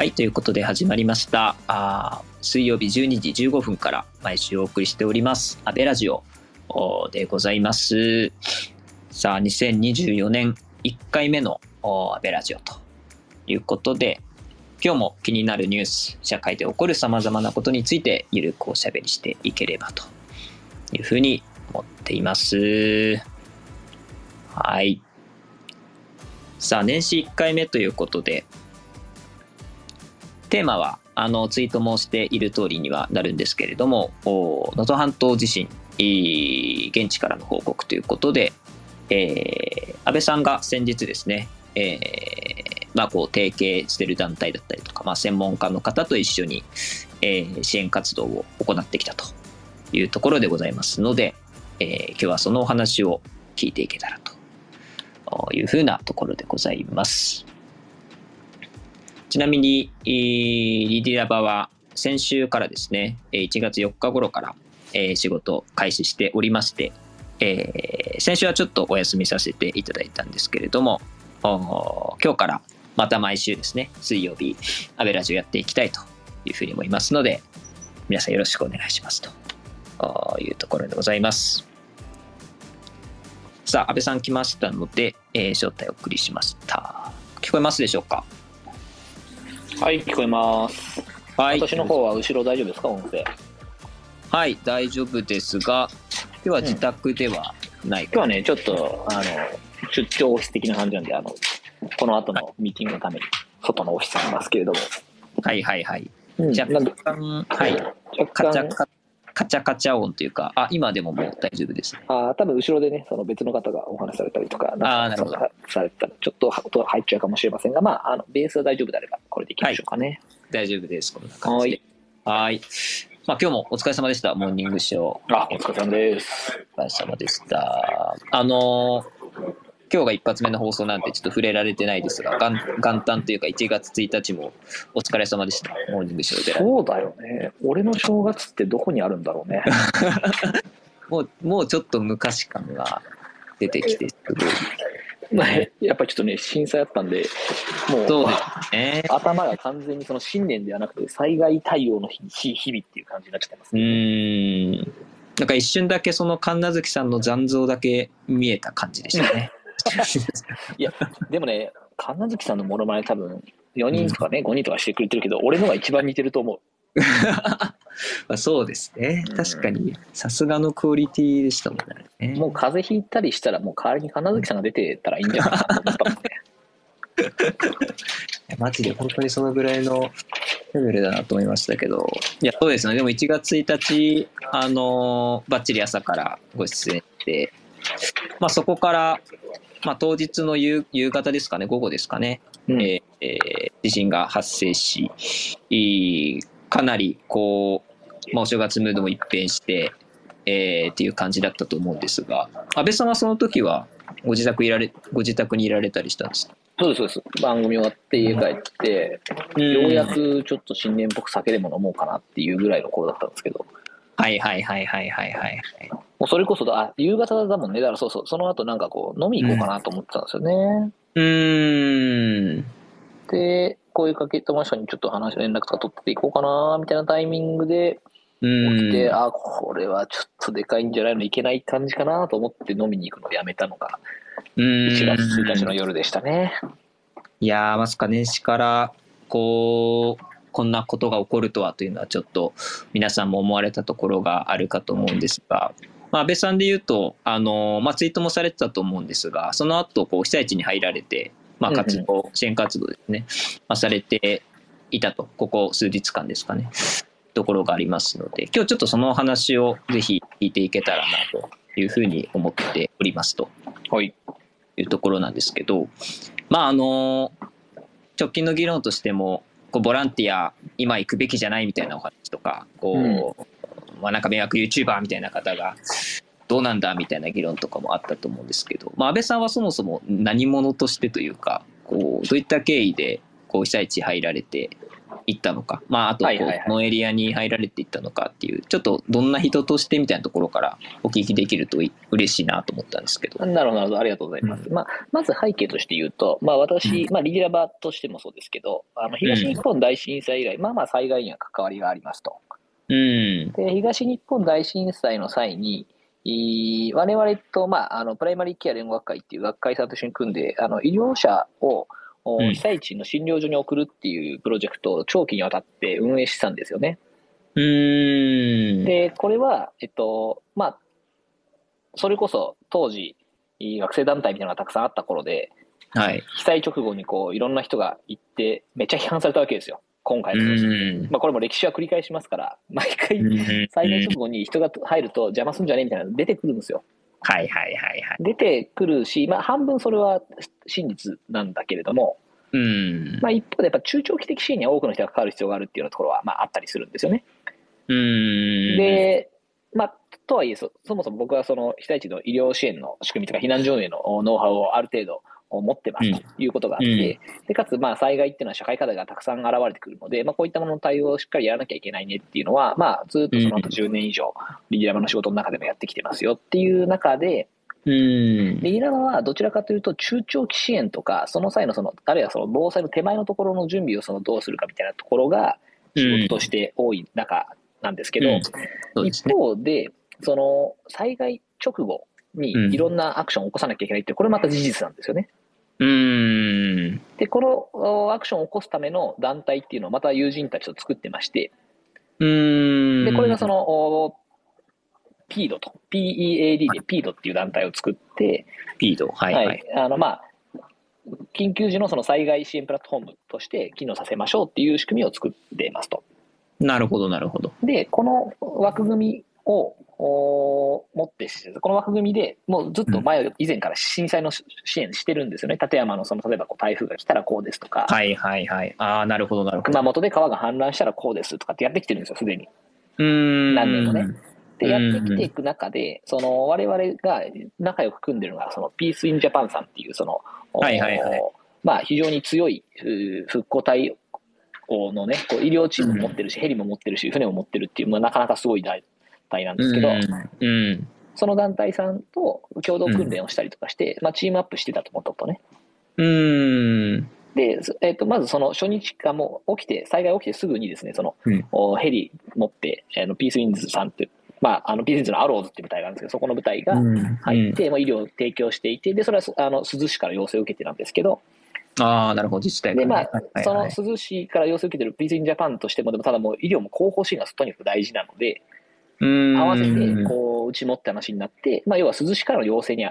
はい、ということで始まりました。あ水曜日12時15分から毎週お送りしております、安倍ラジオでございます。さあ、2024年1回目の安倍ラジオということで、今日も気になるニュース、社会で起こる様々なことについてゆるくおしゃべりしていければというふうに思っています。はい。さあ、年始1回目ということで、テーマはあのツイートもしている通りにはなるんですけれども能登半島地震現地からの報告ということで、えー安倍さんが先日ですね、えーまあ、こう提携してる団体だったりとか、まあ、専門家の方と一緒に、えー支援活動を行ってきたというところでございますので、えー今日はそのお話を聞いていけたらというふうなところでございます。ちなみに、えーリディラバは先週からですね、1月4日頃から、え仕事を開始しておりまして、えー先週はちょっとお休みさせていただいたんですけれども、今日からまた毎週ですね、水曜日、アベラジオやっていきたいというふうに思いますので、皆さんよろしくお願いしますというところでございます。さあ、安倍さん来ましたので、えー招待をお送りしました。聞こえますでしょうか？はい、聞こえます。はい。私の方は後ろ大丈夫ですか、音声？はい、大丈夫ですが、今日は自宅ではないか、今日はね、ちょっと、あの、出張オフィス的な感じなんで、あの、この後のミーティングのために、外のオフィスにいますけれども。はいはいはい。うん若なんで干、はい、若干、カカチャカチャ音というか、あ、今でももう大丈夫ですね。あー多分後ろでね、その別の方がお話しされたりとか、あーなるほどんかされてたら、ちょっと音が入っちゃうかもしれませんが、まあ、あのベースは大丈夫であれば、これでいきましょうかね。大丈夫です。こんな感じで。はい。まあ今日もお疲れ様でした。モーニングショー。あ、お疲れ様です。お疲れ様でした。あのー今日が一発目の放送なんてちょっと触れられてないですが、元元旦というか1月1日もお疲れ様でした。モーニングショーで。そうだよね。俺の正月ってどこにあるんだろうね。もう、もうちょっと昔感が出てきて、すごい。ね やっぱりちょっとね、震災あったんで、もう、そうですね。頭が完全にその新年ではなくて災害対応の日日々っていう感じになっちゃってますうね。ーん。なんか一瞬だけその神奈月さんの残像だけ見えた感じでしたね。でもね、神奈月さんのモノマネ多分4人とかね、5人とかしてくれてるけど、俺のが一番似てると思う。まあそうですねうん。確かに、さすがのクオリティでしたもんね。もう風邪ひいたりしたら、もう代わりに神奈月さんが出てたらいいんじゃないかなと思ったもんね。い やマジで本当にそのぐらいのレベルだなと思いましたけど、いや、そうですね。でも1月1日、あのー、ばっちり朝からご出演して、まあそこから、まあ当日の夕夕方ですかね、午後ですかね、うん。えーえー地震が発生し、いいかなりこう、まあ、お正月ムードも一変して、えーっていう感じだったと思うんですが、安倍さんはその時はご自宅いられ、ご自宅にいられたりしたんですか？そうです、そうです。番組終わって家帰って、ようやくちょっと新年っぽく酒でも飲もうかなっていうぐらいの頃だったんですけど、はいはいはいはいはいはい。もうそれこそだ、あ、夕方だもんね。だからそうそう、その後なんかこう、飲み行こうかなと思ってたんですよね。うーん。で、声かけてましたにちょっと話、連絡とか取っていこうかな、みたいなタイミングでう起きて、ん。あ、これはちょっとでかいんじゃないのいけない感じかなと思って飲みに行くのをやめたのが、1月1日の夜でしたね。いやー、まさか年始から、こう、こんなことが起こるとはというのはちょっと皆さんも思われたところがあるかと思うんですが、まあ、安倍さんで言うと、あの、まあ、ツイートもされてたと思うんですが、その後、こう、被災地に入られて、まあ、活動、支援活動ですね、まあ、されていたと、ここ数日間ですかね、ところがありますので、今日ちょっとそのお話をぜひ聞いていけたらなというふうに思っておりますと。はい。いうところなんですけど、まああの直近の議論としてもこうボランティア今行くべきじゃないみたいなお話とかこう、まあ、なんか迷惑 YouTuber みたいな方がどうなんだみたいな議論とかもあったと思うんですけど、まあ、安倍さんはそもそも何者としてというかこうどういった経緯でこう被災地入られて行ったのか、まあ、あとこのエリアに入られていったのかっていう、ちょっとどんな人としてみたいなところからお聞きできるとい嬉しいなと思ったんですけど。なるほど、なるほど。ありがとうございます。まあ、まず背景として言うと、まあ私、まあリギラバとしてもそうですけど、あの東日本大震災以来、まあまあ災害には関わりがありますと。うん。で、東日本大震災の際に、い我々と、まあ、あのプライマリーケア連合学会っていう学会さんと一緒に組んで、あの医療者を被災地の診療所に送るっていうプロジェクトを長期にわたって運営してたんですよね。うーん。で、これは、えっと、まあ、それこそ当時、学生団体みたいなのがたくさんあった頃で、はい。被災直後にこういろんな人が行って、めっちゃ批判されたわけですよ、今回うの。まあ、これも歴史は繰り返しますから、毎回うん災害直後に人が入ると邪魔すんじゃねえみたいなの出てくるんですよ。はいはいはいはい。出てくるし、まあ、半分それは真実なんだけれども、うん。まあ、一方でやっぱ中長期的支援には多くの人が関わる必要があるっていうようなところは、まあ、あったりするんですよね。うん。で、まあ、とはいえそ、そもそも僕はその被災地の医療支援の仕組みとか避難所運営のノウハウをある程度持ってますということがあって、うんでかつまあ災害っていうのは社会課題がたくさん現れてくるので、まあ、こういったものの対応をしっかりやらなきゃいけないねっていうのは、まあ、ずっとその後10年以上、リギラマの仕事の中でもやってきてますよっていう中で、うん。リギラマはどちらかというと、中長期支援とか、その際のその、あるいはその防災の手前のところの準備をそのどうするかみたいなところが仕事として多い中なんですけど、うんそうです一ね。方で、その災害直後にうんいろんなアクションを起こさなきゃいけないって、これまた事実なんですよね。うん。で、このおアクションを起こすための団体っていうのをまた友人たちと作ってまして、うん。で、これがその、お PEAD と、PEAD で PEAD っていう団体を作って、ピード。はいはい。あの、まあ、緊急時のその災害支援プラットフォームとして機能させましょうっていう仕組みを作っていますと。なるほどなるほど。で、この枠組みをお持って、この枠組みでもうずっと前、以前から震災の支援してるんですよね。立山のその、例えばこう台風が来たらこうですとか、はいはいはい。ああ、なるほどなるほど。熊本で川が氾濫したらこうですとかってやってきてるんですよ、すでに。うん。何年もね。で、やうんってきていく中で、その、我々が仲良く組んでるのが、その、ピースインジャパンさんっていう、その、はいはいはいおまあ、非常に強い復興対応のね、こう医療チームも持ってるし、ヘリも持ってるし、船も持ってるっていう、まあ、なかなかすごい団体なんですけど、うん。うん。その団体さんと共同訓練をしたりとかして、まあ、チームアップしてたと思ったとね。うん。で、そえっとまずその初日かもう起きて、災害起きてすぐにですね、その、うんおヘリ持って、あのピースウィンズさんって、まあ、あのピースウィンズのアローズっていう部隊があるんですけど、そこの部隊が入って、まあ、医療を提供していて、で、それはあの珠洲市から要請を受けてなんですけど、ああ、なるほど。自治体で、まはいあ、その珠洲市から要請を受けてるピースウィンズジャパンとしても、でもただもう医療も後方支援がとにかく大事なので、うん合わせて、こう、うちもって話になって、まあ、要は珠洲市からの要請に基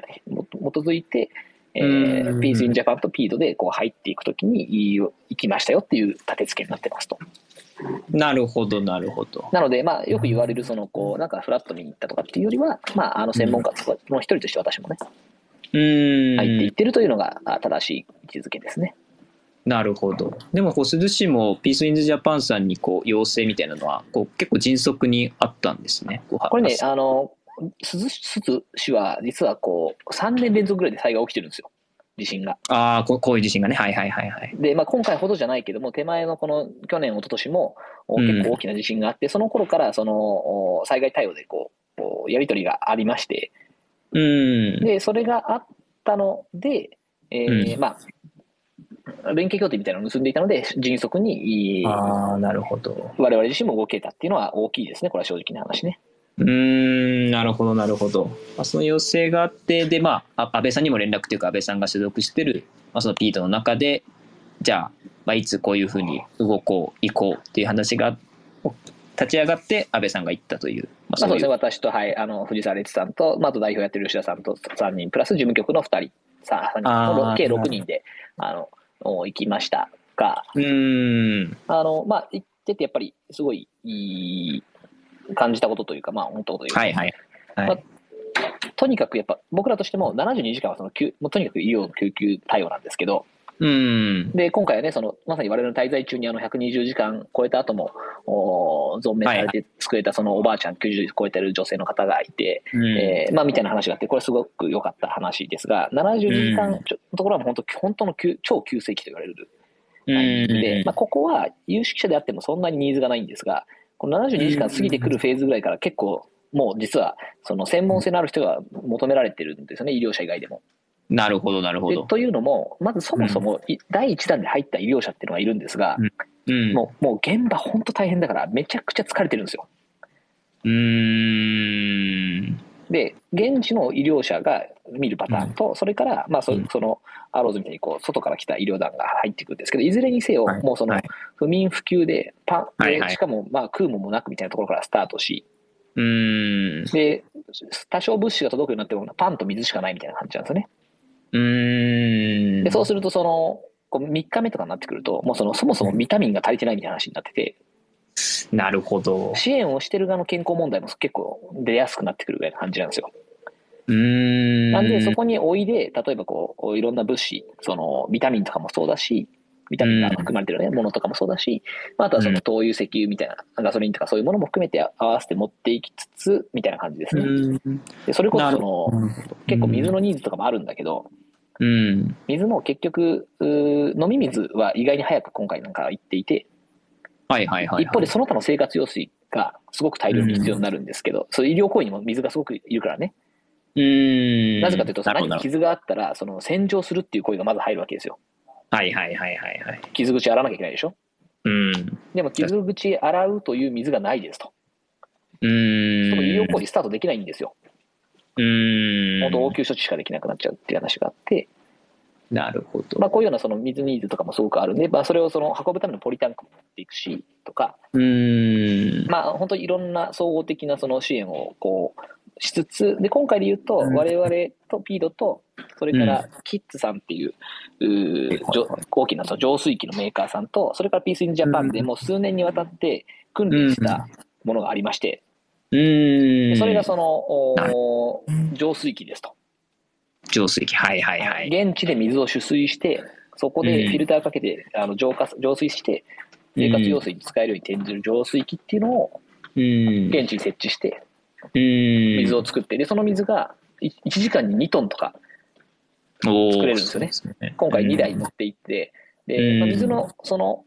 づいて、えーうんピースウィンズジャパンとピードでこう入っていくときに行きましたよっていう立て付けになってますと。なるほど、なるほど。なので、まあ、よく言われる、その、こう、なんかフラット見に行ったとかっていうよりは、まあ、あの、専門家の一人として私もね、うん。入っていってるというのがあ正しい位置づけですね。なるほど。でも、こう、珠洲市もピースインズジャパンさんにこう要請みたいなのは、こう結構迅速にあったんですね。これね、ああの、鈴鈴市は実はこう、3年連続ぐらいで災害起きてるんですよ。地震が。あーこう、いう地震がね。はいはいはいはい。で、まあ、今回ほどじゃないけども、手前のこの去年、一昨年も結構大きな地震があって、その頃からそのお災害対応でこう、こうやり取りがありまして、うん。で、それがあったので、えーうんまあ、連携協定みたいなのを結んでいたので、迅速に、ああ、なるほど。我々自身も動けたっていうのは大きいですね、これは正直な話ね。うーん、なるほど、なるほど。まあ、その要請があって、で、まあ、あ安倍さんにも連絡というか、安倍さんが所属してる、まあ、そのピートの中で、じゃあ、まあ、いつこういうふうに動こう、行こうっていう話が立ち上がって、安倍さんが行ったという、まあ、まあ、そうですね。私と、はい、あの藤沢烈さんと、まあ、あと代表やってる吉田さんと3人、プラス事務局の2人、さ3人あー計6人であのお行きました。が、うーん、あのまあ、行ってて、やっぱりすごいいい感じたことというか、まあ、思ったことというか、はいはい。はい。まあとにかくやっぱ僕らとしても72時間はその救もうとにかく医療の救急対応なんですけど、うん、で今回はね、そのまさに我々の滞在中にあの120時間超えた後も、お存命されて救えたそのおばあちゃん、90超えてる女性の方がいて、うん。えーまあ、みたいな話があって、これすごく良かった話ですが、72時間ちょのところは本当本当の急超急性期と言われるで、うん。まあ、ここは有識者であってもそんなにニーズがないんですが、この72時間過ぎてくるフェーズぐらいから結構、もう実はその専門性のある人が求められてるんですよね、医療者以外でも。なるほど、なるほど。でというのも、まずそもそもい第1弾で入った医療者っていうのがいるんですが、うん。もうもう現場、本当大変だから、めちゃくちゃ疲れてるんですよ。うーん。で、現地の医療者が見るパターンと、それから、まあそうんそのアローズみたいにこう外から来た医療団が入っていくんですけど、いずれにせよ、はいもうそのはい不眠不休でパン、でしかもまあ食うもんもなくみたいなところからスタートし、うーん。で、多少物資が届くようになっても、パンと水しかないみたいな感じなんですよね。うーん。で、そうすると、その、こう3日目とかになってくると、もうそのそもそもビタミンが足りてないみたいな話になってて、なるほど。支援をしてる側の健康問題も結構出やすくなってくるぐらいな感じなんですよ。うーん。なんで、そこにおいで、例えばこう、いろんな物資、その、ビタミンとかもそうだし、ビタミンが含まれてる、ねものとかもそうだし、まあ、あとはその灯油、石油みたいな、ガソリンとかそういうものも含めて合わせて持っていきつつ、みたいな感じですね。うん。でそれこそその、結構水のニーズとかもあるんだけど、うん。水も結局、飲み水は意外に早く今回なんかは行っていて、はいはいはい。一方でその他の生活用水がすごく大量に必要になるんですけど、そういう医療行為にも水がすごくいるからね。うーん。なぜかというと、何か傷があったら、その洗浄するっていう行為がまず入るわけですよ。はいはいはいはいはい。傷口洗わなきゃいけないでしょ？うん。でも傷口洗うという水がないですと。うーん。その医療行為スタートできないんですよ。うーん。本当応急処置しかできなくなっちゃうっていう話があって、なるほど。まあ、こういうようなその水ニーズとかもすごくあるんで、まあ、それをその運ぶためのポリタンクも持っていくしとか、うーん。まあ、本当にいろんな総合的なその支援をこうしつつ、で今回で言うと、うん我々とピードと、それからキッズさんっていう、うーじょ大きなその浄水器のメーカーさんと、それからピースインジャパンでもう数年にわたって訓練したものがありまして、うーん。でそれがそのお浄水器ですと。浄水器。はいはいはい。現地で水を取水して、そこでフィルターかけて、あの浄化浄水して、生活用水に使えるように転じる浄水器っていうのを。現地に設置して。水を作って、で、その水が1時間に2トンとか、作れるんですよね。今回2台持っていって、で、うん。まあ水のその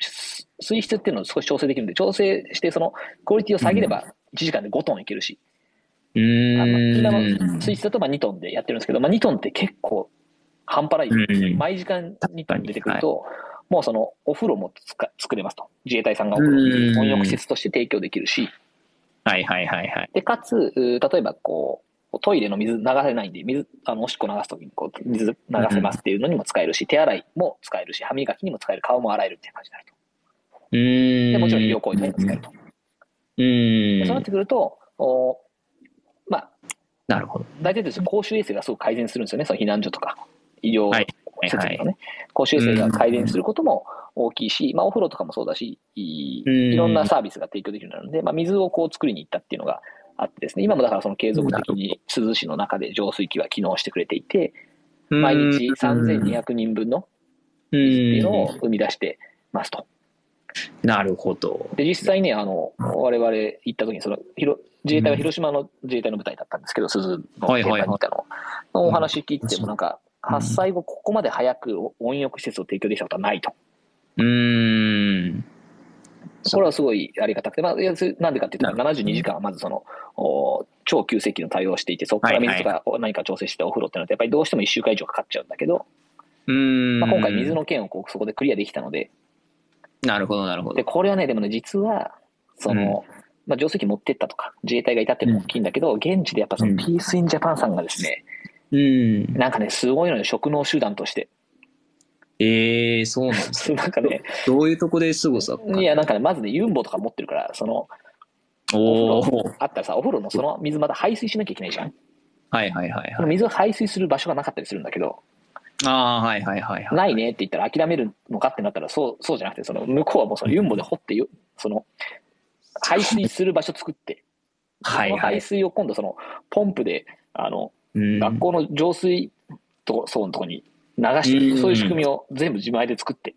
す水質っていうのを少し調整できるんで、調整して、そのクオリティを下げれば1時間で5トンいけるし、うあのーん。今の水質だとまあ2トンでやってるんですけど、まあ、2トンって結構半端ない、うん。毎時間2トン出てくると、もうそのお風呂もつか作れますと。自衛隊さんがお風呂温浴施設として提供できるし、はいはいはいはい。で、かつ、例えばこう、トイレの水流せないんで、水、あの、おしっこ流すときにこう、水流せますっていうのにも使えるし、手洗いも使えるし、歯磨きにも使える、顔も洗えるっていう感じになると。うーん。で、もちろん医療行為にも使えると。うーん。でそうなってくると、おまあ、なるほど。大体として公衆衛生がすごく改善するんですよね、その避難所とか、医療はい施設はい。のね、公衆衛生が改善することも大きいし、まあ、お風呂とかもそうだし、いろんなサービスが提供できるようになるので、まあ、水をこう作りに行ったっていうのがあってですね、今もだからその継続的に珠洲市の中で浄水器は機能してくれていて、毎日3200人分のうん。水っていうのを生み出してますと。なるほど。で、実際ね、あの、我々行った時に、その、自衛隊は広島の自衛隊の部隊だったんですけど、鈴の現場にいたの。お話聞いても、なんか、うん発災後、ここまで早く温浴施設を提供できたことはないと。うーん。これはすごいありがたくて、まあ、なんでかっていうと、72時間はまずその、お超急性期の対応をしていて、そこから水とか何か調整してお風呂ってなると、やっぱりどうしても1週間以上かかっちゃうんだけど、うーん。まあ、今回水の件をこうそこでクリアできたので、なるほどなるほで、ど。これはね、でもね、実は、その、まあ、浄水器持ってったとか、自衛隊がいたっていうのも大きいんだけど、現地でやっぱそのうんピースインジャパンさんがですね、うん。なんかね、すごいのよ、職能集団として。ええー、そうなんです。なんかね、どういうとこで凄さいや、なんかね、まずね、ユンボとか持ってるから、その、おお風呂お。あったらさ、お風呂のその水また排水しなきゃいけないじゃん。はいはいはいはい。水を排水する場所がなかったりするんだけど、ああ、はいはいはいはい。ないねって言ったら諦めるのかってなったら、そう、そうじゃなくて、その向こうはもうそのユンボで掘ってよ、その、排水する場所作って、はいはい。排水を今度その、ポンプで、あの、うん学校の浄水と層のところに流してうんそういう仕組みを全部自前で作って。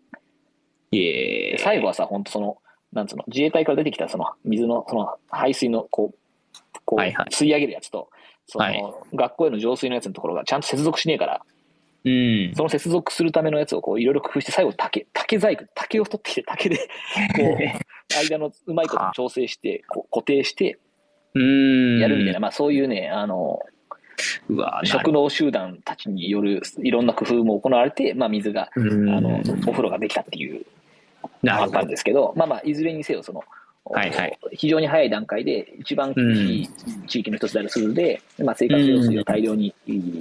最後はさ、本当その、なんつうの、自衛隊から出てきたその水の、その排水のこう、こうはいはい吸い上げるやつと、その、はい学校への浄水のやつのところがちゃんと接続しねえから、うん。その接続するためのやつをこういろいろ工夫して、最後竹、竹細工、竹を取ってきて、竹で、こう、間のうまいこと調整して、こう固定してうん。やるみたいな、まあそういうね、あの、うわなる職能集団たちによるいろんな工夫も行われて、まあ水が、うん。あの、お風呂ができたっていうのがあったん。ですけど、まあまあ、いずれにせよ、その、はいはい。非常に早い段階で、一番厳しい地域の一つである鈴で、まあ、生活用水を大量に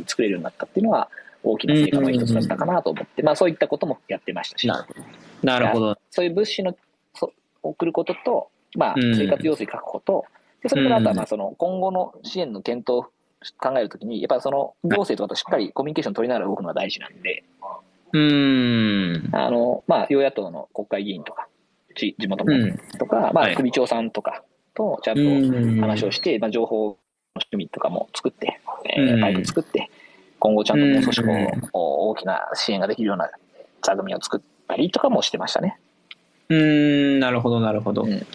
作れるようになったっていうのは、大きな成果の一つだったかなと思って、まあ、そういったこともやってましたし、なるほど。そういう物資のそ送ることと、まあ、うん。生活用水確保と、でそれからあとはうん。まあその今後の支援の検討を考えるときに、やっぱりその行政とかとしっかりコミュニケーション取りながら動くのが大事なんで、うん。あのまあ、与野党の国会議員とか、地地元のうん。とか、まあ、はい首長さんとかとちゃんとうん話をして、まあ、情報の仕組みとかも作って、えうんーパイプ作って、今後ちゃんともう少しこう、うん大きな支援ができるような座組を作ったりとかもしてましたね。うん。なるほど、なるほど。うん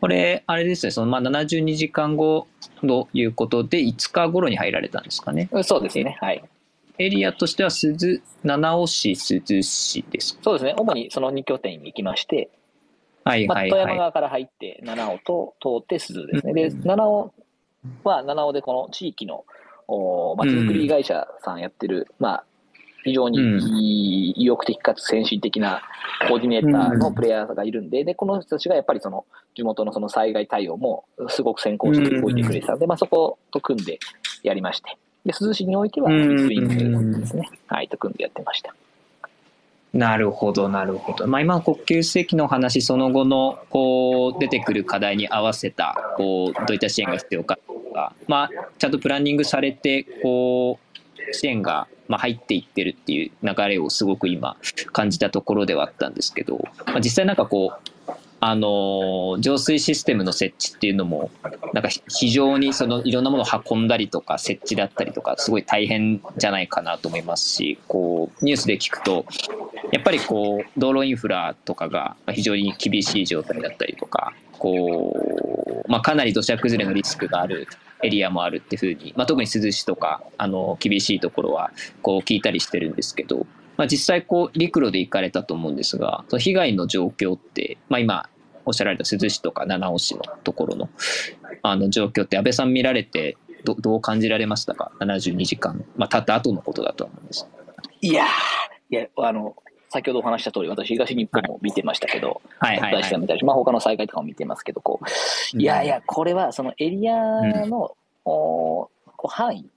これ、あれですね、そのまあ72時間後ということで、5日頃に入られたんですかね。そうですね。はい。エリアとしては鈴、七尾市、鈴市ですか？そうですね。主にその2拠点に行きまして、まあ、はいはいはい。富山側から入って、七尾と通って鈴ですね。で、うん七尾は七尾でこの地域のおまちづくり会社さんやってる、まあ、非常にうん意意欲的かつ先進的なコーディネーターのプレイヤーがいるんで、で、この人たちがやっぱりその地元のその災害対応もすごく先行して動いてくれてたんで、まあそこと組んでやりまして。で、珠洲市においては、スうんイングですね。はい、と組んでやってました。なるほど、なるほど。まあ、今の国級世紀の話、その後のこう出てくる課題に合わせたこうどういった支援が必要かとか、まあ、ちゃんとプランニングされてこう支援がまあ入っていってるっていう流れをすごく今感じたところではあったんですけど、まあ、実際なんかこうあの浄水システムの設置っていうのもなんか非常にそのいろんなものを運んだりとか設置だったりとかすごい大変じゃないかなと思いますしこうニュースで聞くとやっぱりこう道路インフラとかが非常に厳しい状態だったりとかこう、まあ、かなり土砂崩れのリスクがあるエリアもあるっていうふうに、まあ、特に珠洲市とかあの厳しいところはこう聞いたりしてるんですけど、まあ、実際こう陸路で行かれたと思うんですがその被害の状況って、まあ、今おっしゃられた珠洲市とか七尾市のところのあの状況って安倍さん見られてどどう感じられましたか？72時間、まあ、経った後のことだと思うんです。いやー、いや、あの、先ほどお話した通り、私、東日本も見てましたけど、大使館見たり、まあ、他の災害とかも見てますけど、こう、いやいや、これはそのエリアの、おこう範囲、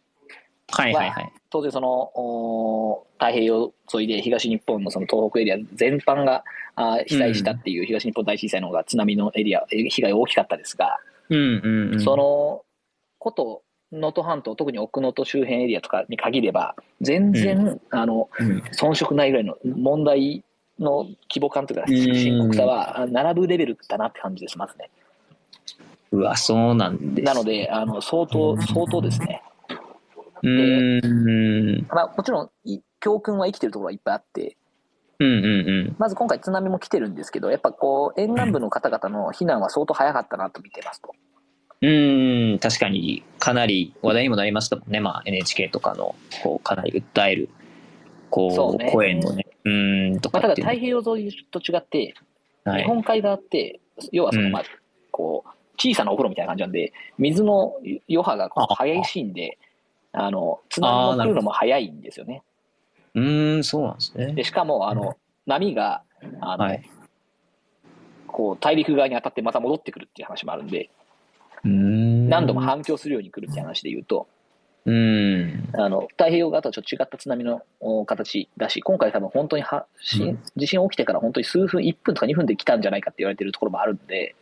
はいはいはい。当然そのお太平洋沿いで東日本のその東北エリア全般があー被災したっていう東日本大震災の方が津波のエリア、え被害大きかったですが、うんうんうん、そのこと、能登半島、特に奥能登周辺エリアとかに限れば、全然、あのうん遜色ないぐらいの問題の規模感というか、うん深刻さはあ並ぶレベルだなって感じです、まずね。うわ、そうなんです。なので、あの相当、相当ですね。うーん。まあ、もちろん、い教訓は生きてるところはいっぱいあって、うんうんうん。まず今回津波も来てるんですけど、やっぱこう、沿岸部の方々の避難は相当早かったなと見てますと。うーん、確かに、かなり話題にもなりましたもんね。まあ、NHK とかの、こう、かなり訴える、こう、ね声のね、うーん、とまあ、ただ太平洋沿いと違って、の。はい。日本海側って、要はその、うんまあ、こう、小さなお風呂みたいな感じなんで、水の余波が激しいんで、あの、津波も来るのも早いんですよね。うーん、そうなんですね。で、しかも、あの、波が、あの、はい。こう、大陸側に当たってまた戻ってくるっていう話もあるんで。何度も反響するように来るって話で言うと、うーん。あの、太平洋側とはちょっと違った津波のお形だし、今回多分本当には、地震起きてから本当に数分、1分とか2分で来たんじゃないかって言われてるところもあるんで、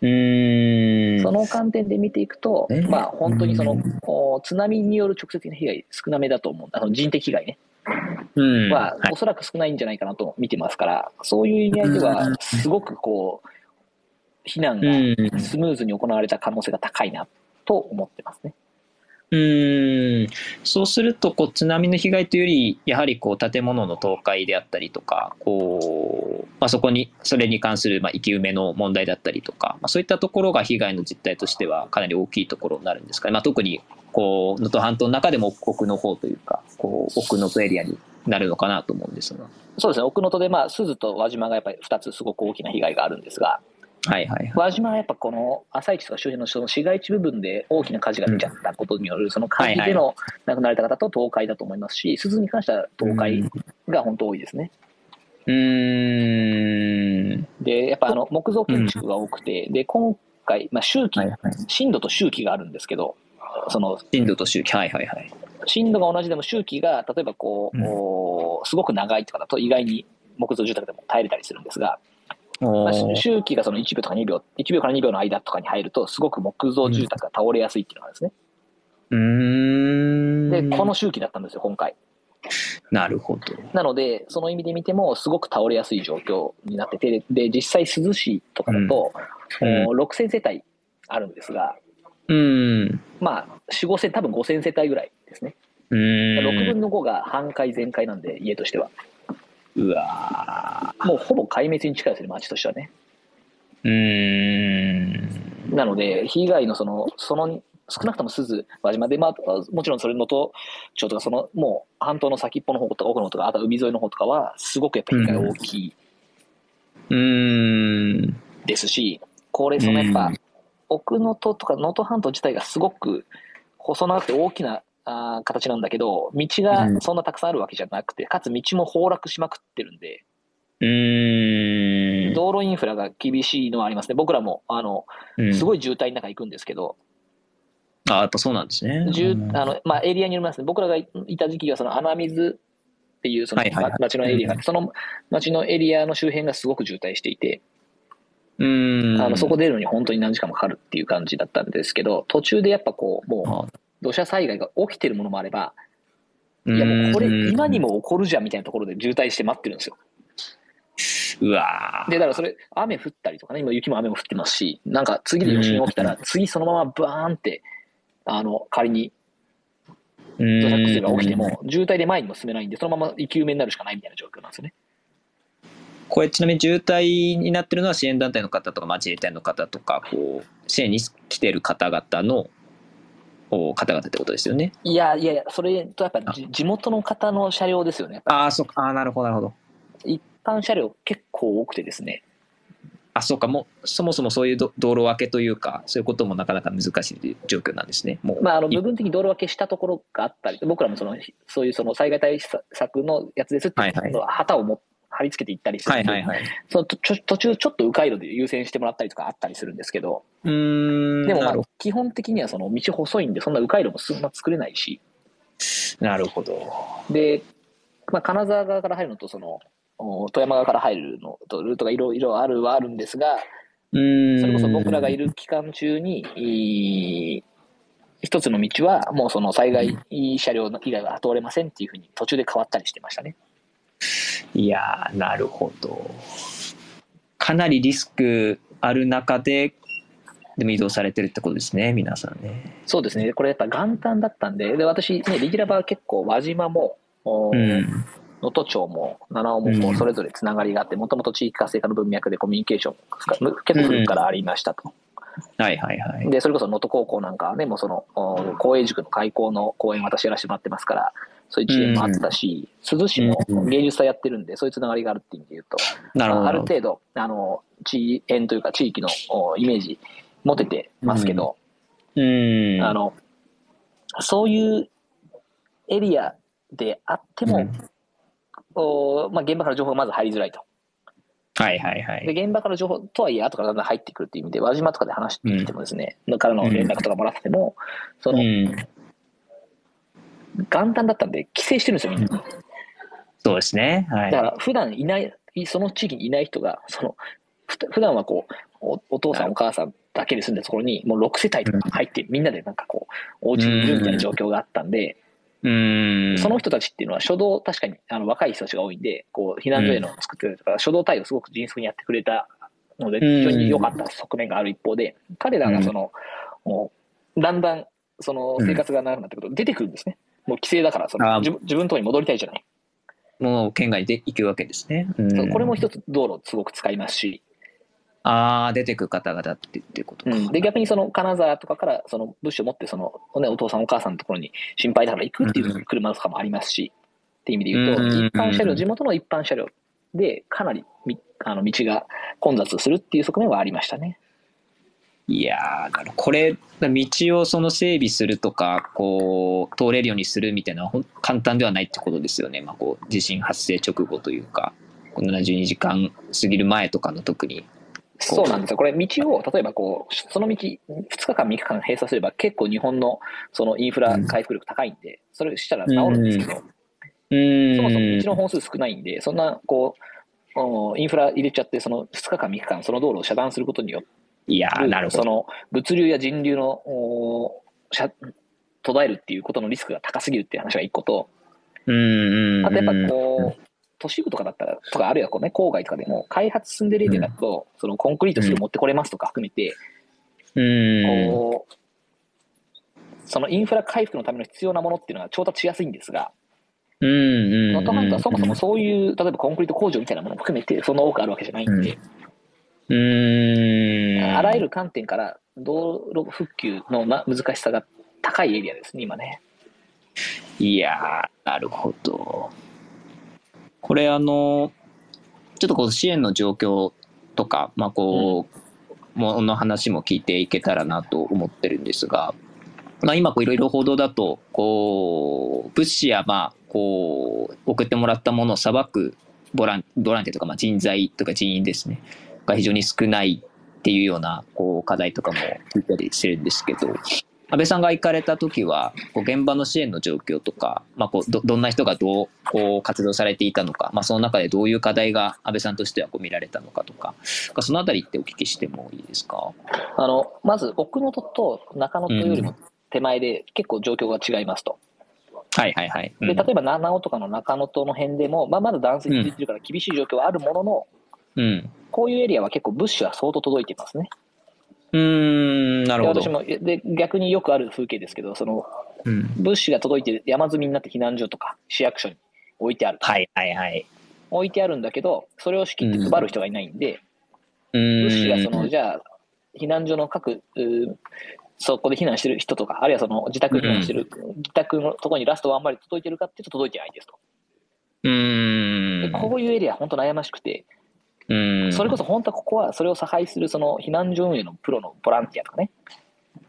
うーん。その観点で見ていくとね、まあ本当にその津波による直接的な被害少なめだと思う。あの人的被害ね。うん、ははいおそらく少ないんじゃないかなと見てますから、そういう意味合いでは、すごくこう、避難うんがスムーズに行われた可能性が高いなと思ってますね。うーんそうするとこう津波の被害というよりやはりこう建物の倒壊であったりとかこう、まあ、そこにそれに関するまあ生き埋めの問題だったりとか、まあ、そういったところが被害の実態としてはかなり大きいところになるんですかね、まあ、特にこう能登半島の中でも奥の方というかこ奥能登エリアになるのかなと思うんですが。そうですね、奥能登で、まあ、鈴と輪島がやっぱり2つすごく大きな被害があるんですが、はいはいはい。輪島はやっぱこの朝市とか周辺のその市街地部分で大きな火事が出ちゃったことによる、その火事での亡くなられた方と倒壊だと思いますし、鈴に関しては倒壊が本当多いですね。うーん。で、やっぱあの木造建築が多くて、で、今回、まあ、周期はい、はい。震度と周期があるんですけど、その震度と周期。はいはいはい。震度が同じでも周期が例えばこう、うんすごく長いとかだと意外に木造住宅でも耐えれたりするんですが、周期がその1秒とか2秒、1秒から2秒の間とかに入ると、すごく木造住宅が倒れやすいっていうのがあるんですね。うーん。で、この周期だったんですよ、今回。なるほど。なので、その意味で見ても、すごく倒れやすい状況になってて、で、実際、珠洲市とかだと、うんお6000世帯あるんですが、うん。まあ、4、5000、多分5000世帯ぐらいですね。うーん。6分の5が半壊全壊なんで、家としては。うわもうほぼ壊滅に近いですね、町としてはね。ーうーん。なので、被害のその、その、少なくとも鈴、輪島で、まあ、もちろんそれのと、町とか、その、もう半島の先っぽの方とか、奥の方とか、あとは海沿いの方とかは、すごくやっぱり被害が大きいうーん。ですし、これ、そのやっぱ、うん奥能登とか能登半島自体がすごく細長くて大きなあー形なんだけど、道がそんなたくさんあるわけじゃなくて、かつ道も崩落しまくってるんで、うーん。道路インフラが厳しいのはありますね。僕らも、あの、うん。すごい渋滞の中行くんですけど、あ、やっぱそうなんですね。じゅうん。あのまあ、エリアによりますね、僕らがいた時期はその穴水っていうその町のエリアがその町のエリアの周辺がすごく渋滞していて、うーん。あのそこ出るのに本当に何時間もかかるっていう感じだったんですけど、途中でやっぱこう、もう土砂災害が起きてるものもあれば、いやもうこれ、今に。も起こるじゃんみたいなところで渋滞して待ってるんですよ。うわーで、だからそれ、雨降ったりとかね、今雪も雨も降ってますし、なんか次で余震起きたら、次そのままバーンって、あの、仮に土砂崩れが起きても、渋滞で前にも進めないんで、そのまま生き埋めになるしかないみたいな状況なんですよね。これちなみに渋滞になってるのは支援団体の方とか町自衛隊の方とかこう支援に来てる方々のお方々ってことですよね。いやいやいや、それとやっぱじ地元の方の車両ですよね。ああそうかあーなるほどなるほど。一般車両結構多くてですね。あそうかもうそもそもそういうど道路分けというかそういうこともなかなか難しい状況なんですね。もう、まあ、あのい部分的に道路分けしたところがあったり、僕らもそのそういうその災害対策のやつですっていうはいはいのを旗をも貼り付けていったりするんではいはいはい。途中ちょっと迂回路で優先してもらったりとかあったりするんですけど、うーんでもまあ基本的にはその道細いんで、そんな迂回路もそんな作れないし、どなるほど。で、まあ、金沢側から入るのと、その、お富山側から入るのと、ルートがいろいろあるはあるんですが、うーんそれこそ僕らがいる期間中に、い一つの道はもうその災害車両の以外は通れませんっていうふうに途中で変わったりしてましたね。いやーなるほど。かなりリスクある中ででも移動されてるってことですね皆さんね。そうですね。これやっぱ元旦だったんで、で、私、ね、リギラバは結構輪島も、おうん能登町も七尾もそれぞれつながりがあって、もともと地域活性化の文脈でコミュニケーションが結構古くからありましたと。はいはいはい。で、それこそ能登高校なんかはね、もうその、お公営塾の開校の講演私やらせてもらってますから、そういう知恵もあったし、珠洲市もうん芸術祭やってるんで、そういうつながりがあるっていう意味で言うと、なるほど。ある程度、あの、地縁というか地域のおイメージ持ててますけど、うん。あの、そういうエリアであっても、うんおまあ、現場から情報がまず入りづらいと。はいはいはい。で、現場から情報とはいえ、後からだんだん入ってくるっていう意味で、輪島とかで話してきてもですね、からの連絡とかもらってても、その、うん、元旦だったんで、帰省してるんですよ、みんな。そうですね。はい。だから、普段いない、その地域にいない人が、その、ふ普段はこう、おお父さん、お母さんだけで住んでるところに、もう6世帯とか入って、みんなでなんかこう、お家にいるみたいな状況があったんで、うん。その人たちっていうのは初動、確かにあの若い人たちが多いんで、こう避難所への作ってくれたから、初動対応すごく迅速にやってくれたので、うん非常に良かった側面がある一方で、彼らがその、もうだんだんその生活が長くなってくると出てくるんですね。もう規制だからその自分、自分のところに戻りたいじゃない。もう県外で行くわけですね。うん、これも一つ道路すごく使いますし、ああ、出てくる方々ってっていうことか。うん、で逆にその金沢とかからその物資を持ってその、ね、お父さんお母さんのところに心配だから行くっていう車とかもありますし、っていう意味で言うと、一般車両、地元の一般車両でかなりあの道が混雑するっていう側面はありましたね。いやー、これ、道をその整備するとか、こう、通れるようにするみたいなのは簡単ではないってことですよね。まあ、こう、地震発生直後というか、72時間過ぎる前とかの特に。そうなんですよ。これ、道を、例えばこう、その道、2日間、3日間閉鎖すれば、結構日本のそのインフラ回復力高いんで、それしたら治るんですけど、うん。そもそも道の本数少ないんで、そんな、こう、インフラ入れちゃって、その2日間、3日間、その道路を遮断することによって、いやなるほど。その物流や人流の途絶えるっていうことのリスクが高すぎるっていう話が一個と、うん。あとやっぱこう、都市部とかだったら、とかあるいはこうね、郊外とかでも、開発進んでるエリアだと、そのコンクリートすぐ持ってこれますとか含めて、こう、そのインフラ回復のための必要なものっていうのは調達しやすいんですが、能登半島はそもそもそういう、例えばコンクリート工場みたいなものも含めて、そんな多くあるわけじゃないんで、うん。あらゆる観点から道路復旧の難しさが高いエリアですね、今ね。いやー、なるほど。これ、あの、ちょっとこう支援の状況とか、まあ、こう、も、の話も聞いていけたらなと思ってるんですが、まあ、今、いろいろ報道だと、こう、物資や、まあ、こう、送ってもらったものをさばくボランボランティアとか、まあ、人材とか人員ですね。が非常に少ないっていうようなこう課題とかも聞いたりしてるんですけど、安倍さんが行かれた時は、こう現場の支援の状況とか、まあ、こうどどんな人がどうこう活動されていたのか、まあ、その中でどういう課題が安倍さんとしてはこう見られたのかとか、そのあたりってお聞きしてもいいですか？あのまず奥能登と中能登よりも手前で結構状況が違いますと。はいはいはい。で例えば七尾とかの中能登の辺でも、まあ、まだ断水続いてるから厳しい状況はあるものの、うん、こういうエリアは結構物資は相当届いてますね。うんなるほど。私もで逆によくある風景ですけどその、うん、物資が届いて山積みになって避難所とか市役所に置いてあるはいはいはい。置いてあるんだけどそれを仕切って配る人がいないんで、うん、物資がそのじゃあ避難所の各そこで避難してる人とかあるいはその自宅避難してる、うん、自宅のところにラストワンまで届いてるかっていうと届いてないですと。うん。こういうエリア本当悩ましくてうん。それこそ本当はここはそれを差配するその避難所運営のプロのボランティアとかね。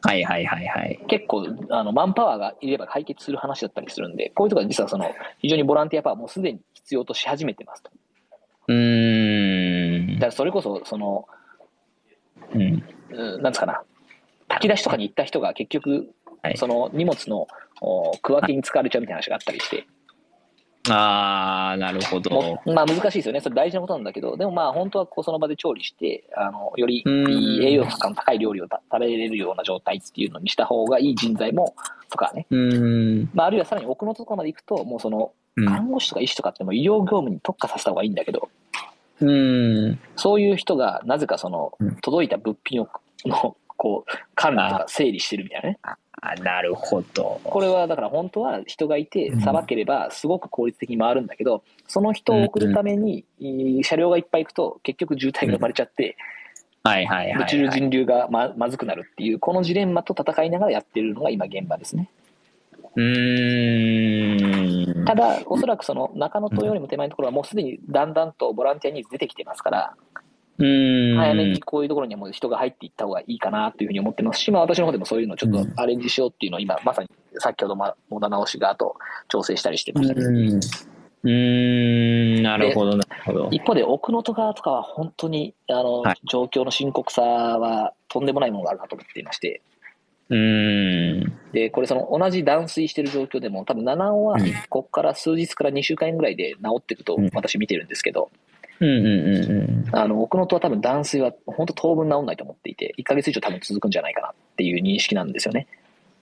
はいはいはいはい。結構あのマンパワーがいれば解決する話だったりするんでこういうところは実はその非常にボランティアパワーもうすでに必要とし始めてますと。うん。だからそれこそその、うん、なんですかな。炊き出しとかに行った人が結局、はい、その荷物の区分けに使われちゃうみたいな話があったりして、ああ、なるほど。まあ難しいですよね。それ大事なことなんだけど、でもまあ本当はこうその場で調理して、あの、より栄養価の高い料理を食べれるような状態っていうのにした方がいい人材も、とかね。うん。まああるいはさらに奥のところまで行くと、もうその、看護師とか医師とかっても医療業務に特化させた方がいいんだけど、うん。そういう人がなぜかその、届いた物品を、の、こう、管理とか整理してるみたいなね。あなるほど。これはだから本当は人がいてさばければすごく効率的に回るんだけど、その人を送るために車両がいっぱい行くと結局渋滞が生まれちゃって、はいはいはい、物流人流がままずくなるっていうこのジレンマと戦いながらやってるのが今現場ですね。うん。ただおそらくその中野島よりも手前のところはもうすでにだんだんとボランティアニーズ出てきてますから、うん。早めにこういうところにはもう人が入っていった方がいいかなというふうに思ってますし、まあ、私の方でもそういうのをちょっとアレンジしようっていうのを今、まさに先ほど野田直しがと調整したりしてました、ね。うん。なるほど、なるほど。一方で奥能登側とかは本当にあの、はい、状況の深刻さはとんでもないものがあるなと思っていまして、うん。でこれその同じ断水している状況でも多分七尾はここから数日から2週間ぐらいで治っていくと私見てるんですけど、うんうんうん、あの奥能登は多分断水は本当当分治んないと思っていて1か月以上多分続くんじゃないかなっていう認識なんですよね。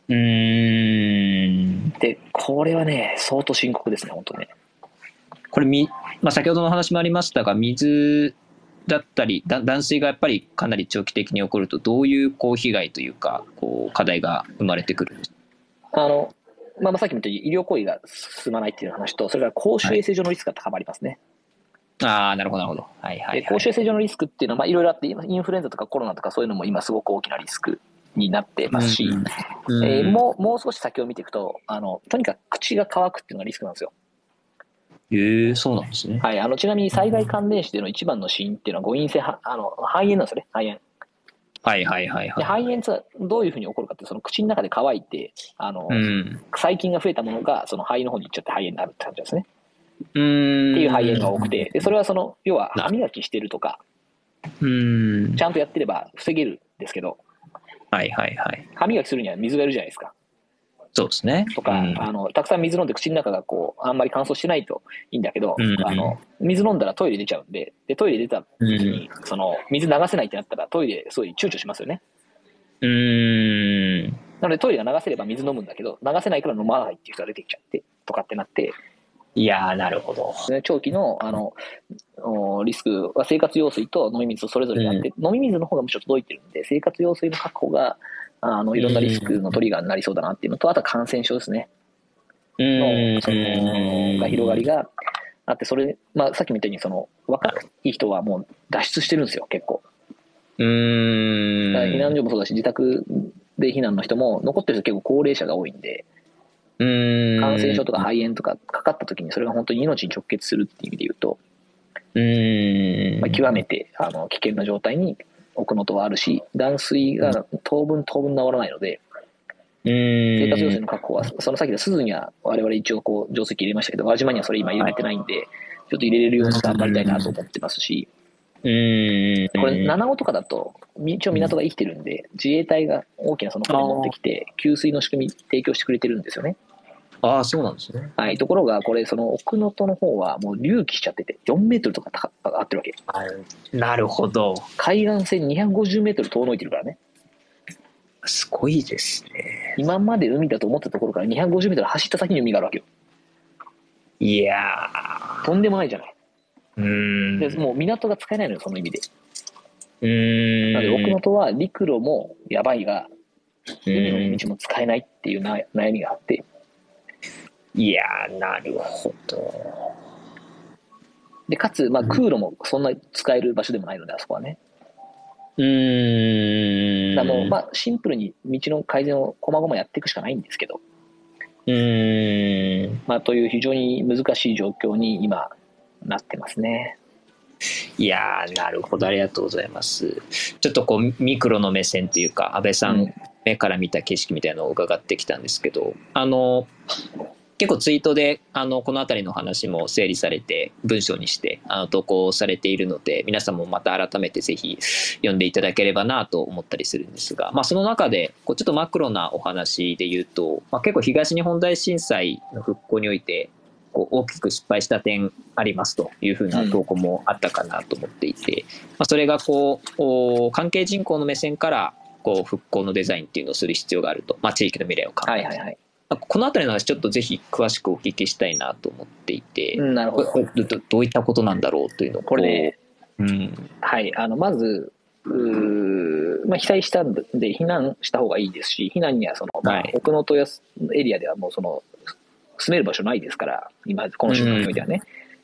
うんでこれはね相当深刻ですね本当ね。これみ、まあ、先ほどの話もありましたが水だったり断水がやっぱりかなり長期的に起こるとどういうこう被害というかこう課題が生まれてくるんですあの、まあ、さっきも言った医療行為が進まないっていう話とそれから公衆衛生上のリスクが高まりますね。はい、ああなるほどなるほど。はいはい、はい、公衆衛生上のリスクっていうのは、まあ、いろいろあってインフルエンザとかコロナとかそういうのも今すごく大きなリスクになってますし、うんうん、えー、もうもう少し先を見ていくとあのとにかく口が乾くっていうのがリスクなんですよ。へえそうなんですね。はい、あのちなみに災害関連死での一番の死因っていうのは誤飲性はあの肺炎なんですよね、肺炎。はいはいはいではい。肺炎ってどういうふうに起こるかって、その口の中で乾いて、あのうん。細菌が増えたものがその肺の方に行っちゃって肺炎になるって感じですね。っていう肺炎が多くて、でそれはその要は歯磨きしてるとか、うん。ちゃんとやってれば防げるんですけど、はいはいはい。歯磨きするには水がいるじゃないですか。そうですね。とか、うんあのたくさん水飲んで口の中がこうあんまり乾燥してないといいんだけど、うんあの水飲んだらトイレ出ちゃうんででトイレ出た時に、その水流せないってなったらトイレすごい躊躇しますよねうーん。なのでトイレが流せれば水飲むんだけど流せないから飲まないっていう人が出てきちゃってとかってなっていやー、なるほど。で長期のあのおリスクは生活用水と飲み水とそれぞれにあって、飲み水の方がむしろ届いてるんで生活用水の確保があのいろんなリスクのトリガーになりそうだなっていうのとあとは感染症ですね。のそのが広がりがあって、それ、まあ、さっきみたいにその若い人はもう脱出してるんですよ、結構。うーん。避難所もそうだし、自宅で避難の人も残ってる人結構高齢者が多いんで。感染症とか肺炎とかかかった時にそれが本当に命に直結するっていう意味で言うと、うーん。まあ、極めてあの危険な状態に置くのとはあるし、断水が当分当分治らないので。生活用水の確保は、その先で鈴には我々一応こう浄水器入れましたけど、輪島にはそれ今入れてないんで、ちょっと入れれるように頑張りたいなと思ってますし、うーん。これ、七尾とかだと、一応港が生きてるんで、自衛隊が大きなその船持ってきて、給水の仕組み提供してくれてるんですよね。ああ、そうなんですね。はい。ところが、これ、その奥能登の方はもう隆起しちゃってて、4メートルとか高上がってるわけ。なるほど。海岸線250メートル遠のいてるからね。すごいですね。今まで海だと思ったところから250メートル走った先に海があるわけよ。いやとんでもないじゃない。ー。うーん。で、もう港が使えないのよ、その意味で。うーん。なので、奥能登は陸路もやばいが、海の道も使えないっていうな悩みがあって、いやー、なるほど。で、かつ、まあ、空路もそんな使える場所でもないので、あそこはね。うーん。だからもう、まあ、シンプルに道の改善をこまごまやっていくしかないんですけど、うーん。まあ、という非常に難しい状況に今、なってますね。いやー、なるほど。ありがとうございます。ちょっとこう、ミクロの目線というか、安倍さうんん目から見た景色みたいなのを伺ってきたんですけど、あの、結構ツイートであのこの辺りの話も整理されて文章にしてあの投稿されているので皆さんもまた改めてぜひ読んでいただければなと思ったりするんですが、まあ、その中でこうちょっとマクロなお話で言うと、まあ、結構東日本大震災の復興においてこう大きく失敗した点ありますというふうな投稿もあったかなと思っていて、まあ、それがこう関係人口の目線からこう復興のデザインっていうのをする必要があると、まあ、地域の未来を考えて、はいはいはい。この辺りの話ちょっとぜひ詳しくお聞きしたいなと思っていて、うん、なるほど。どどういったことなんだろうというのをこれね、う。うん。はい、あの、まず、まあ、被災したんで避難した方がいいですし、避難にはその、まあはい。奥能登やエリアではもうその、住める場所ないですから、今、この瞬間においてはね、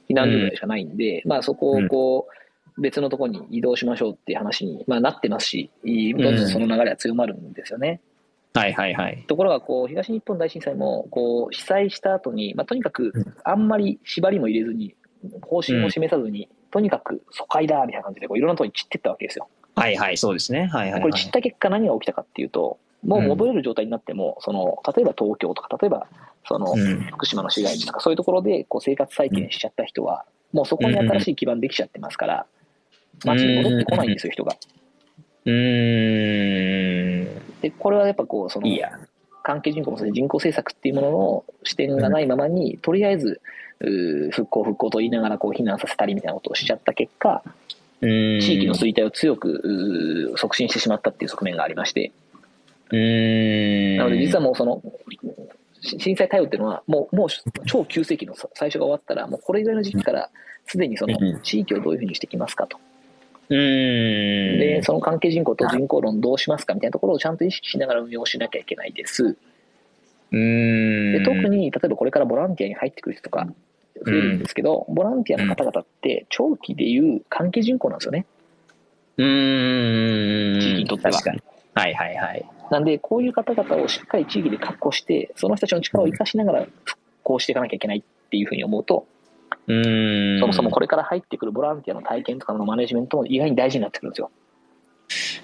避難所ぐらいしかないんで、まあそこをこう、別のところに移動しましょうっていう話に、まあ、なってますし、どんどんその流れは強まるんですよね。はいはいはい。ところがこう東日本大震災もこう被災した後に、まあ、とにかくうんあんまり縛りも入れずに方針も示さずに、とにかく疎開だみたいな感じでこういろんなところに散っていったわけですよ。はいはい、そうですね。はいはい、はい。これ散った結果何が起きたかっていうともう戻れる状態になっても、その例えば東京とか例えばそのうん福島の市街地とかそういうところでこう生活再建しちゃった人は、もうそこに新しい基盤できちゃってますから、街に戻ってこないんですよ、人が。うーん。でこれはやっぱこうその。関係人口もそうです人口政策っていうものの視点がないままに、とりあえず復興復興と言いながらこう避難させたりみたいなことをしちゃった結果地地域の衰退を強く促進してしまったっていう側面がありまして。なので実はもうそのし震災対応っていうのはもうもう超急性期の最初が終わったらもうこれぐらいの時期からすでにそのうん地域をどういうふうにしていきますかと。でその関係人口と人口論どうしますかみたいなところをちゃんと意識しながら運用しなきゃいけないです。で特に例えばこれからボランティアに入ってくる人とか増えるんですけど、ボランティアの方々って長期でいう関係人口なんですよね。うーん。地域にとっては確かに。はいはいはい。なんでこういう方々をしっかり地域で確保してその人たちの力を生かしながら復興していかなきゃいけないっていうふうに思うとうんそもそもこれから入ってくるボランティアの体験とかのマネジメントも意外に大事になってくるんですよ。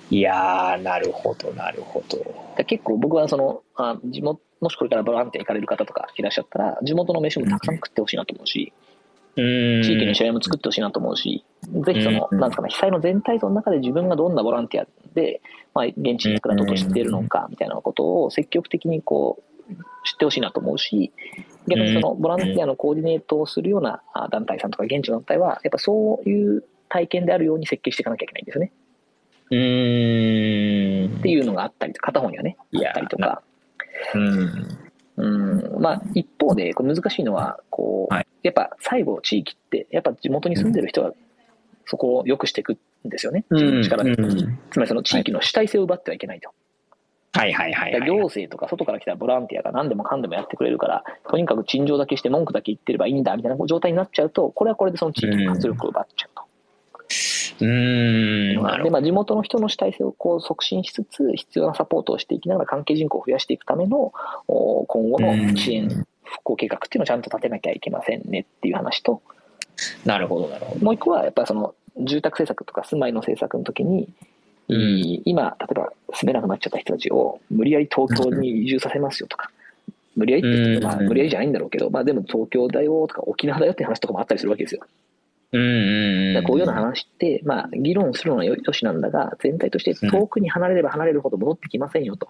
いやー、なるほど、なるほど。で結構僕はそのあ地元もしこれからボランティア行かれる方とかいらっしゃったら地元の飯もたくさん食ってほしいなと思うし、うん地域の試合も作ってほしいなと思うし、ぜひその、うんなんですかね、被災の全体像の中で自分がどんなボランティアで、まあ、現地に役立とうとしているのかみたいなことを積極的にこう知ってほしいなと思うし、逆にそのボランティアのコーディネートをするようなあ団体さんとか現地の団体は、やっぱそういう体験であるように設計していかなきゃいけないんですよね。うーん。っていうのがあったりとか、片方にはね、あったりとか。うん。うんまあ、一方で、難しいのは、こう、はいやっぱ最後、地域って、やっぱ地元に住んでる人がそこを良くしていくんですよね、うん力で。うんつまりその地域の主体性を奪ってはいけないと。はいはいはいはい。行政とか外から来たボランティアが何でもかんでもやってくれるから、とにかく陳情だけして文句だけ言ってればいいんだみたいな状態になっちゃうと、これはこれでその地域の活力を奪っちゃうと。うーん。で、ほまあ、地元の人の主体性をこう促進しつつ、必要なサポートをしていきながら関係人口を増やしていくためのお今後の支援、復興計画っていうのをちゃんと立てなきゃいけませんねっていう話と、ど。なるほど、なるほど。もう一個はやっぱりその住宅政策とか住まいの政策の時に、うん。今、例えば住めなくなっちゃった人たちを無理やり東京に移住させますよとか、無理やりって言ってもまあうん。無理やりじゃないんだろうけど、まあでも東京だよとか沖縄だよって話とかもあったりするわけですよ。うんうんこういうような話って、まあ議論するのはよよしなんだが、全体として遠くに離れれば離れるほど戻ってきませんよと。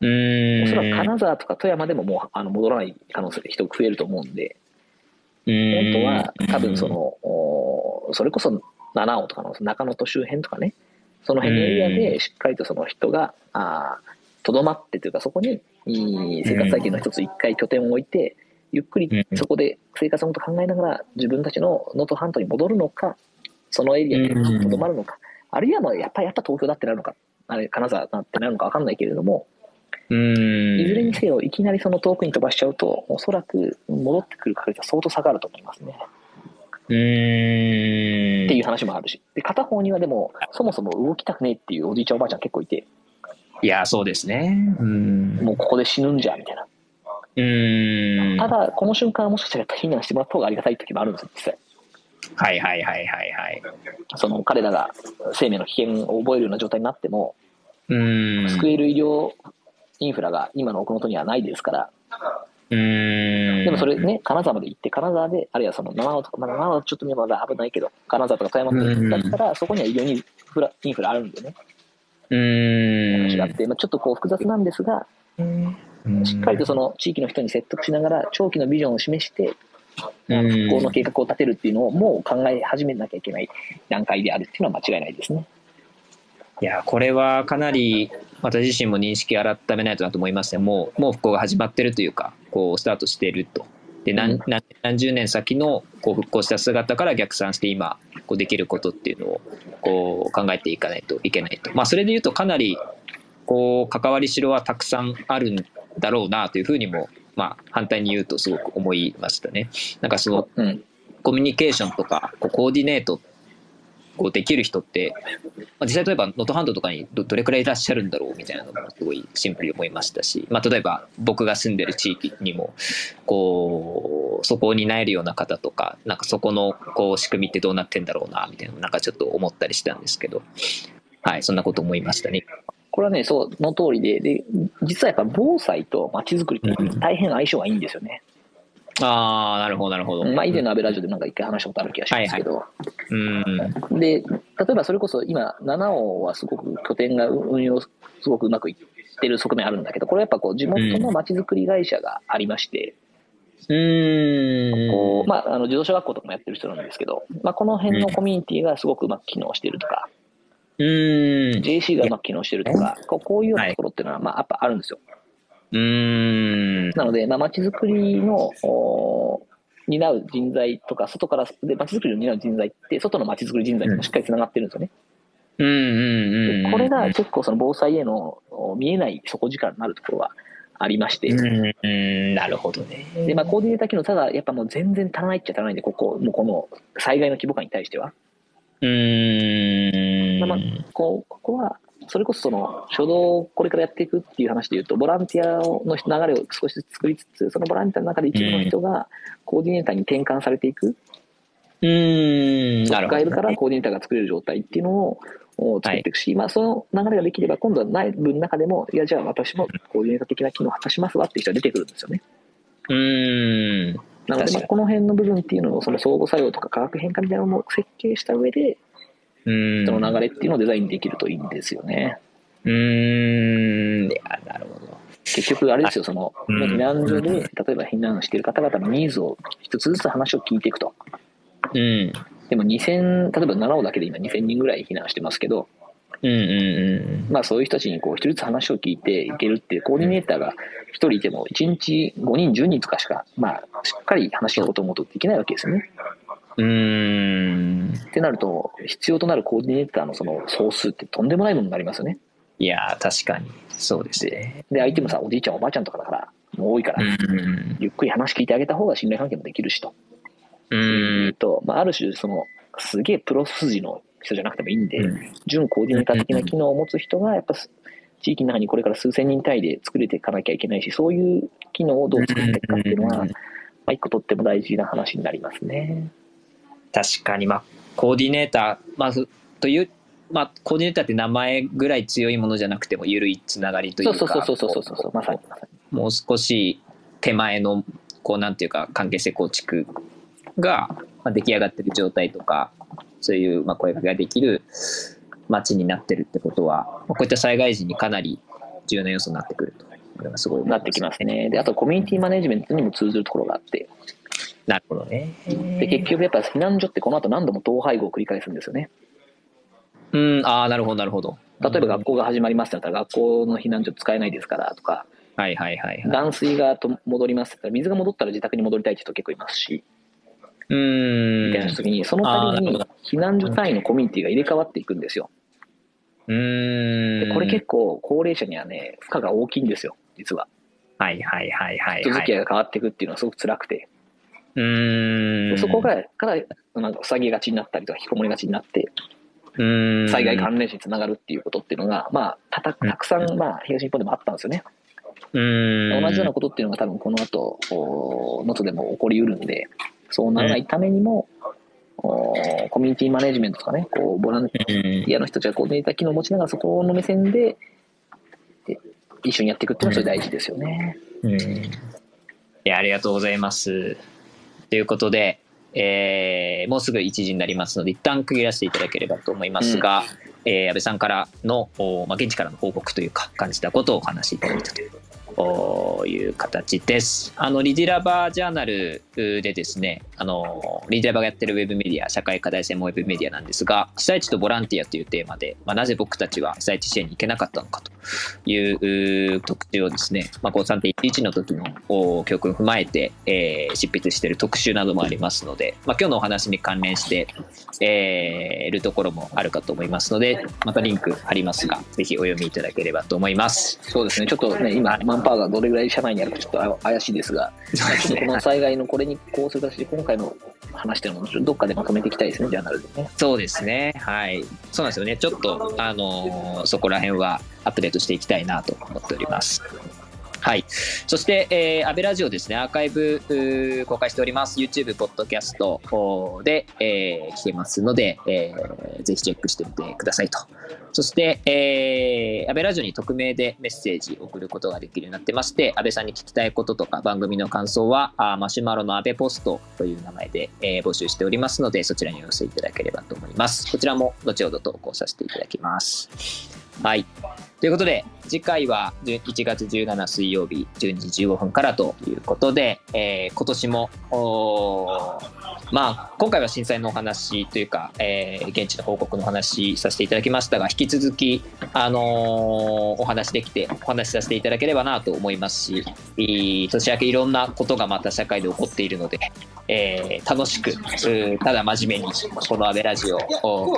うーん。おそらく金沢とか富山でももうあの戻らない可能性で人が増えると思うんで、本本当は多分その、おそれこそ七尾とかの中野と周辺とかね、その辺のエリアでしっかりとその人が、とどまってというか、そこに生活体験の一つ一回拠点を置いて、ゆっくりそこで生活のことを考えながら自分たちの能登半島に戻るのか、そのエリアでとどまるのか、あるいはまあやっぱりやっぱ東京だってなるのか、あれ金沢だってなるのか分かんないけれども、うーん。いずれにせよいきなりその遠くに飛ばしちゃうと、おそらく戻ってくる確率は相当下がると思いますね。うーん。っていう話もあるし、で片方にはでも、そもそも動きたくねえっていうおじいちゃん、おばあちゃん結構いて、いや、そうですね。うん。もうここで死ぬんじゃみたいな、うーん。ただ、この瞬間はもしかしたら避難してもらった方がありがたい時もあるんですよ、実際。はいはいはいはいはい。その彼らが生命の危険を覚えるような状態になっても、うーん。救える医療インフラが今の奥能登にはないですから。でもそれね、金沢まで行って、金沢で、あるいはその長野とか、まあ、長ちょっとまだ危ないけど、金沢とか富山とかだったら、そこには医療インフラインフラあるんでね、うーん。話って、まあ、ちょっとこう複雑なんですが、しっかりとその地域の人に説得しながら、長期のビジョンを示して、復興の計画を立てるっていうのをもう考え始めなきゃいけない段階であるっていうのは間違いないですね。いや、これはかなり私自身も認識改めないとなと思いますね。もう、もう復興が始まってるというか、こう、スタートしていると。で、うん何何何十年先のこう復興した姿から逆算して今、こうできることっていうのをこう考えていかないといけないと。まあ、それで言うとかなり、こう、関わりしろはたくさんあるんだろうなというふうにも、まあ、反対に言うとすごく思いましたね。なんかその、うん。コミュニケーションとかこうコーディネートこうできる人って、まあ、実際例えば能登半島とかにどれくらいいらっしゃるんだろうみたいなのもすごいシンプルに思いましたし、まあ、例えば僕が住んでる地域にもこうそこを担えるような方とかなんかそこのこう仕組みってどうなってんだろうなみたいななんかちょっと思ったりしたんですけどはいそんなこと思いましたね。これはね、その通りで、で、実はやっぱ防災と街づくりって大変相性がいいんですよね。ああなるほどなるほど。まあ以前の安倍ラジオでなんか一回話したことある気がしますけど、うん。で、例えばそれこそ今、七尾はすごく拠点が運用すごくうまくいってる側面あるんだけど、これやっぱこう地元の街づくり会社がありまして、うん。こうまあ、あの自動車学校とかもやってる人なんですけど、まあ、この辺のコミュニティがすごくうまく機能しているとか、うん。JC がうまく機能しているとか、こうこういうようなところっていうのは、まあ、やっぱあるんですよ。うんなので、まあ、街づくりのお担う人材とか、外からで街づくりを担う人材って、外の街づくり人材ともしっかりつながってるんですよね。うんうんうんでこれが結構その防災へのお見えない底力になるところはありまして、うんうんなるほどね。でまあ、コーディネーター機能、ただやっぱもう全然足らないっちゃ足らないんで、ここ、もうこの災害の規模感に対しては。うーんまあこうここはそれこそその初動をこれからやっていくっていう話でいうと、ボランティアの流れを少しずつ作りつつ、そのボランティアの中で一部の人がコーディネーターに転換されていく。うーん、なるほど、使えるからコーディネーターが作れる状態っていうのをを作っていくし、まあ、その流れができれば、今度は内部の中でも、いや、じゃあ私もコーディネーター的な機能を果たしますわっていう人が出てくるんですよね。うーん。なので、この辺の部分っていうのを、その相互作用とか化学変化みたいなのも設計した上で、うーん。その流れっていうのをデザインできるといいんですよね。うーん。いや、なるほど。結局、あれですよ、その、うん避難所で、例えば避難している方々のニーズを一つずつ話を聞いていくと。うん。でも2000、例えば7尾だけで今2000人ぐらい避難してますけど、うんうんうんまあそういう人たちにこう一人ずつ話を聞いていけるっていうコーディネーターが一人いても1日5人10人とかしかまあしっかり話を聞こうと思うとできないわけですよね。うん。ってなると必要となるコーディネーターのその総数ってとんでもないものになりますよね。いやー、確かに。そうですね。で相手もさおじいちゃんおばあちゃんとかだからもう多いから、うん。ゆっくり話聞いてあげた方が信頼関係もできるしと。うん。とまあ、ある種そのすげえプロ筋の人じゃなくてもいいんで、うん準コーディネーター的な機能を持つ人がやっぱす地域の中にこれから数千人単位で作れていかなきゃいけないしそういう機能をどう作っていくかっていうのは、うんまあ、一個とっても大事な話になりますね。確かに、まあ、コーディネーター、まず、という、まあ、コーディネーターって名前ぐらい強いものじゃなくても、緩いつながりといそううか、そうそうそうそうそうそうまさにまさに。もう少し手前の、こう、なんていうか、関係性構築が、まあ、出来上がってる状態とか、そういう、まあ、声かけができる街になってるってことは、まあ、こういった災害時にかなり重要な要素になってくると。これがすごい思いなってきますね。であとコミュニティマネジメントにも通ずるところがあってなるほどね。で結局やっぱ避難所ってこの後何度も統廃合を繰り返すんですよね。うん、ああ、なるほど、なるほど。例えば学校が始まりますってなったら学校の避難所使えないですからとかはいはいはいはい。断水がと戻りますって言ったら水が戻ったら自宅に戻りたいって人結構いますしうーん。みたいな時にその度にあーなるほど避難所単位のコミュニティが入れ替わっていくんですよ。うーん。でこれ結構高齢者にはね負荷が大きいんですよ実は。はいはいはいはい人はい。付き合いが変わっていくっていうのはすごく辛くて、うーん。そこがからなんか塞ぎがちになったりとか引きこもりがちになって災害関連死につながるっていうことっていうのが、まあ、たたたくさん、まあ、東日本でもあったんですよね。うーん。同じようなことっていうのが多分この後お能登でも起こりうるんでそうならないためにも、おコミュニティマネジメントとかねこうボランテうんィアの人たちがコーデーター機能を持ちながらそこの目線でで一緒にやっていくっていうのはそれ大事ですよね。うん。いや、ありがとうございます。ということで、えーもうすぐ1時になりますので、一旦区切らせていただければと思いますが、えー安倍さんからの、おまあ、現地からの報告というか、感じたことをお話しいただいたという。おいう形です。あの、リディラバージャーナルでですね、あの、リディラバーがやってるウェブメディア、社会課題専門ウェブメディアなんですが、被災地とボランティアというテーマで、まあ、なぜ僕たちは被災地支援に行けなかったのかという特集をですね、まあ、3.11の時の教訓を踏まえて、えー執筆している特集などもありますので、まあ、今日のお話に関連して、えーいるところもあるかと思いますので、またリンク貼りますが、ぜひお読みいただければと思います。そうですね、ちょっとね、今、パワーがどれぐらい社内にあるかちょっとあ怪しいですが、この災害のこれにこうする形で、今回の話っていうのも、どっかでまとめていきたいですね、ジャーナルでね。そうですね。はい。そうなんですよね。ちょっと、あのーそこら辺はアップデートしていきたいなと思っております。はい。そして、えー、安倍ラジオですね、アーカイブ公開しております。YouTube、ポッドキャストおーで、えー聞けますので、えーぜひチェックしてみてくださいと。そして、えー、安倍ラジオに匿名でメッセージ送ることができるようになってまして、安倍さんに聞きたいこととか番組の感想は、あマシュマロの安倍ポストという名前で、えー募集しておりますので、そちらにお寄せいただければと思います。こちらも後ほど投稿させていただきます。はい。ということで、次回は1月17水曜日12時15分からということで、えー今年も、まあ、今回は震災のお話というか、えー現地の報告のお話させていただきましたが、引き続き、あのーお話できて、お話しさせていただければなと思いますし、いい年明けいろんなことがまた社会で起こっているので、えー楽しく、ただ真面目に、このアベラジオを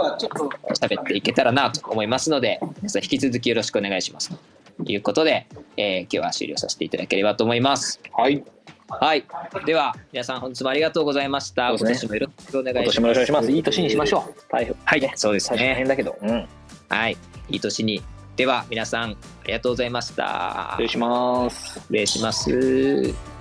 喋っていけたらなと思いますので、皆さん引き続きよろしくお願いします。ということで、えー今日は終了させていただければと思います。はい。はい。では、皆さん本日もありがとうございました。ね今年もよろしくお願いします。いします。いい年にしましょう。台風。はいねそうです大ね。変だけど。うん。はい。いい年にでは皆さんありがとうございました失礼します。失礼します